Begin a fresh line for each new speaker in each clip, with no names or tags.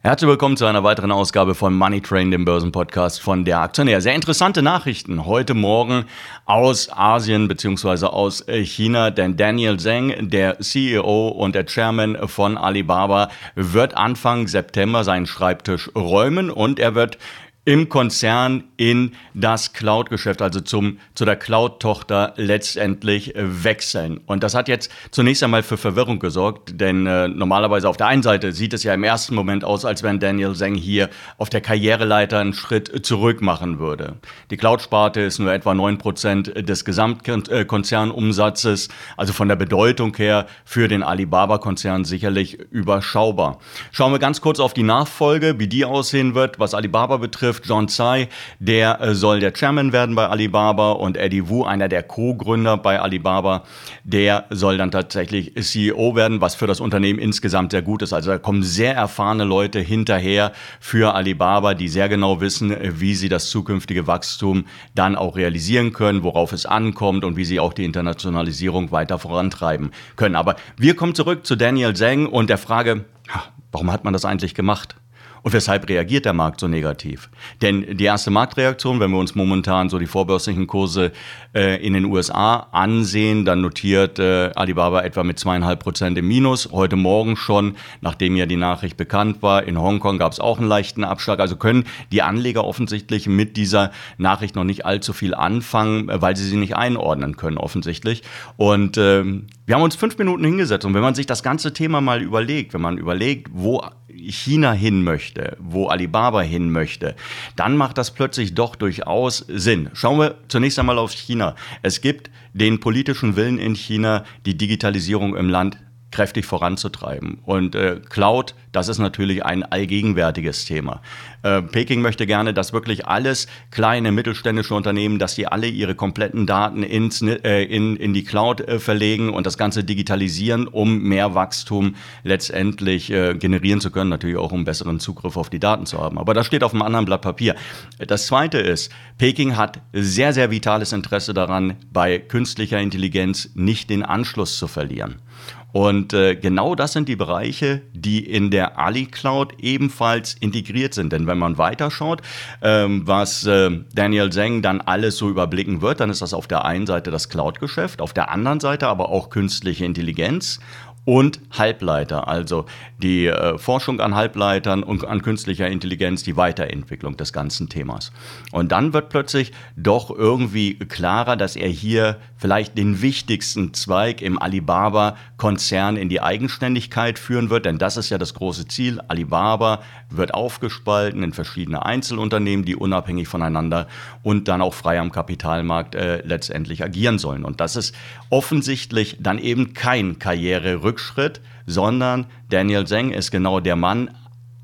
Herzlich willkommen zu einer weiteren Ausgabe von Money Train, dem Börsenpodcast von der Aktionär. Sehr interessante Nachrichten heute Morgen aus Asien bzw. aus äh, China, denn Daniel Zheng, der CEO und der Chairman von Alibaba, wird Anfang September seinen Schreibtisch räumen und er wird im Konzern in das Cloud-Geschäft, also zum, zu der Cloud-Tochter letztendlich äh, wechseln. Und das hat jetzt zunächst einmal für Verwirrung gesorgt, denn äh, normalerweise auf der einen Seite sieht es ja im ersten Moment aus, als wenn Daniel Zhang hier auf der Karriereleiter einen Schritt zurück machen würde. Die Cloud-Sparte ist nur etwa 9% des Gesamtkonzernumsatzes, also von der Bedeutung her für den Alibaba-Konzern sicherlich überschaubar. Schauen wir ganz kurz auf die Nachfolge, wie die aussehen wird, was Alibaba betrifft trifft John Tsai, der äh, soll der Chairman werden bei Alibaba und Eddie Wu, einer der Co-Gründer bei Alibaba, der soll dann tatsächlich CEO werden, was für das Unternehmen insgesamt sehr gut ist. Also da kommen sehr erfahrene Leute hinterher für Alibaba, die sehr genau wissen, wie sie das zukünftige Wachstum dann auch realisieren können, worauf es ankommt und wie sie auch die Internationalisierung weiter vorantreiben können. Aber wir kommen zurück zu Daniel Zhang und der Frage, warum hat man das eigentlich gemacht? Und weshalb reagiert der Markt so negativ? Denn die erste Marktreaktion, wenn wir uns momentan so die vorbörslichen Kurse äh, in den USA ansehen, dann notiert äh, Alibaba etwa mit zweieinhalb Prozent im Minus. Heute Morgen schon, nachdem ja die Nachricht bekannt war, in Hongkong gab es auch einen leichten Abschlag. Also können die Anleger offensichtlich mit dieser Nachricht noch nicht allzu viel anfangen, weil sie sie nicht einordnen können, offensichtlich. Und ähm, wir haben uns fünf Minuten hingesetzt und wenn man sich das ganze Thema mal überlegt, wenn man überlegt, wo China hin möchte, wo Alibaba hin möchte, dann macht das plötzlich doch durchaus Sinn. Schauen wir zunächst einmal auf China. Es gibt den politischen Willen in China, die Digitalisierung im Land kräftig voranzutreiben. Und äh, Cloud, das ist natürlich ein allgegenwärtiges Thema. Äh, Peking möchte gerne, dass wirklich alles kleine mittelständische Unternehmen, dass die alle ihre kompletten Daten ins, äh, in, in die Cloud äh, verlegen und das Ganze digitalisieren, um mehr Wachstum letztendlich äh, generieren zu können, natürlich auch um besseren Zugriff auf die Daten zu haben. Aber das steht auf einem anderen Blatt Papier. Das Zweite ist, Peking hat sehr, sehr vitales Interesse daran, bei künstlicher Intelligenz nicht den Anschluss zu verlieren. Und äh, genau das sind die Bereiche, die in der Ali Cloud ebenfalls integriert sind. Denn wenn man weiterschaut, ähm, was äh, Daniel Zhang dann alles so überblicken wird, dann ist das auf der einen Seite das Cloud-Geschäft, auf der anderen Seite aber auch künstliche Intelligenz und Halbleiter, also die äh, Forschung an Halbleitern und an künstlicher Intelligenz, die Weiterentwicklung des ganzen Themas. Und dann wird plötzlich doch irgendwie klarer, dass er hier vielleicht den wichtigsten Zweig im Alibaba-Konzern in die Eigenständigkeit führen wird, denn das ist ja das große Ziel. Alibaba wird aufgespalten in verschiedene Einzelunternehmen, die unabhängig voneinander und dann auch frei am Kapitalmarkt äh, letztendlich agieren sollen. Und das ist offensichtlich dann eben kein Karriererückschritt Rückschritt, sondern Daniel Zheng ist genau der Mann,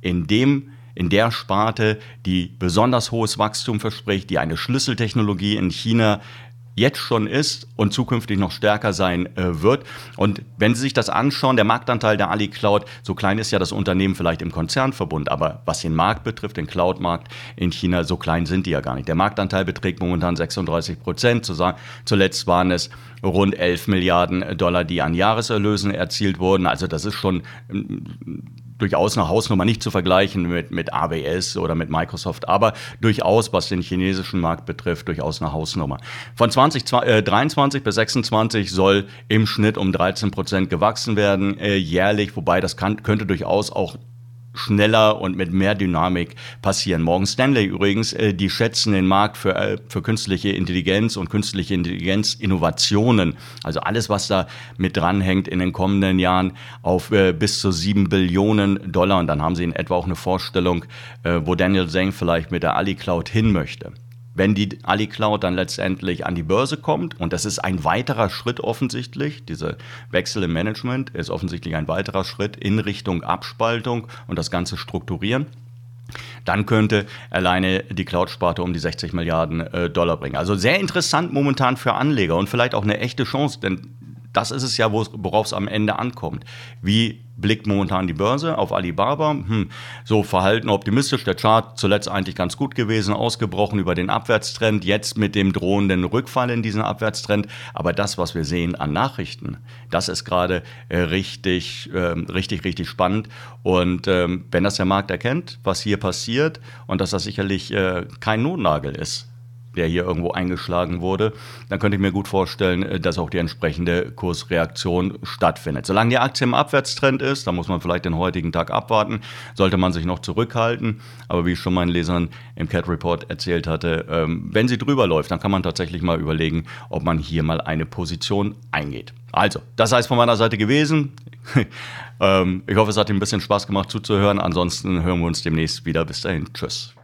in dem in der Sparte, die besonders hohes Wachstum verspricht, die eine Schlüsseltechnologie in China jetzt schon ist und zukünftig noch stärker sein äh, wird. Und wenn Sie sich das anschauen, der Marktanteil der Ali Cloud, so klein ist ja das Unternehmen vielleicht im Konzernverbund, aber was den Markt betrifft, den Cloud-Markt in China, so klein sind die ja gar nicht. Der Marktanteil beträgt momentan 36 Prozent. Zuletzt waren es rund 11 Milliarden Dollar, die an Jahreserlösen erzielt wurden. Also das ist schon durchaus eine Hausnummer nicht zu vergleichen mit, mit AWS oder mit Microsoft, aber durchaus, was den chinesischen Markt betrifft, durchaus eine Hausnummer. Von 2023 bis 2026 soll im Schnitt um 13 Prozent gewachsen werden äh, jährlich, wobei das kann, könnte durchaus auch schneller und mit mehr Dynamik passieren. Morgan Stanley übrigens, äh, die schätzen den Markt für, äh, für künstliche Intelligenz und künstliche Intelligenz Innovationen, also alles, was da mit dranhängt in den kommenden Jahren auf äh, bis zu sieben Billionen Dollar. Und dann haben sie in etwa auch eine Vorstellung, äh, wo Daniel Zhang vielleicht mit der Ali Cloud hin möchte wenn die Ali Cloud dann letztendlich an die Börse kommt, und das ist ein weiterer Schritt offensichtlich, dieser Wechsel im Management ist offensichtlich ein weiterer Schritt in Richtung Abspaltung und das Ganze strukturieren, dann könnte alleine die Cloud-Sparte um die 60 Milliarden äh, Dollar bringen. Also sehr interessant momentan für Anleger und vielleicht auch eine echte Chance, denn das ist es ja, worauf es am Ende ankommt. Wie blickt momentan die Börse auf Alibaba? Hm, so verhalten optimistisch. Der Chart zuletzt eigentlich ganz gut gewesen, ausgebrochen über den Abwärtstrend, jetzt mit dem drohenden Rückfall in diesen Abwärtstrend. Aber das, was wir sehen an Nachrichten, das ist gerade äh, richtig, äh, richtig, richtig spannend. Und ähm, wenn das der Markt erkennt, was hier passiert und dass das sicherlich äh, kein Notnagel ist, der hier irgendwo eingeschlagen wurde, dann könnte ich mir gut vorstellen, äh, dass auch die entsprechende Kursreaktion stattfindet. Solange die Aktie im Abwärtstrend ist, da muss man vielleicht den heutigen Tag abwarten, sollte man sich noch zurückhalten. Aber wie ich schon meinen Lesern im Cat Report erzählt hatte, ähm, wenn sie drüber läuft, dann kann man tatsächlich mal überlegen, ob man hier mal eine Position eingeht. Also, das heißt von meiner Seite gewesen. Ähm, ich hoffe, es hat Ihnen ein bisschen Spaß gemacht zuzuhören. Ansonsten hören wir uns demnächst wieder. Bis dahin. Tschüss.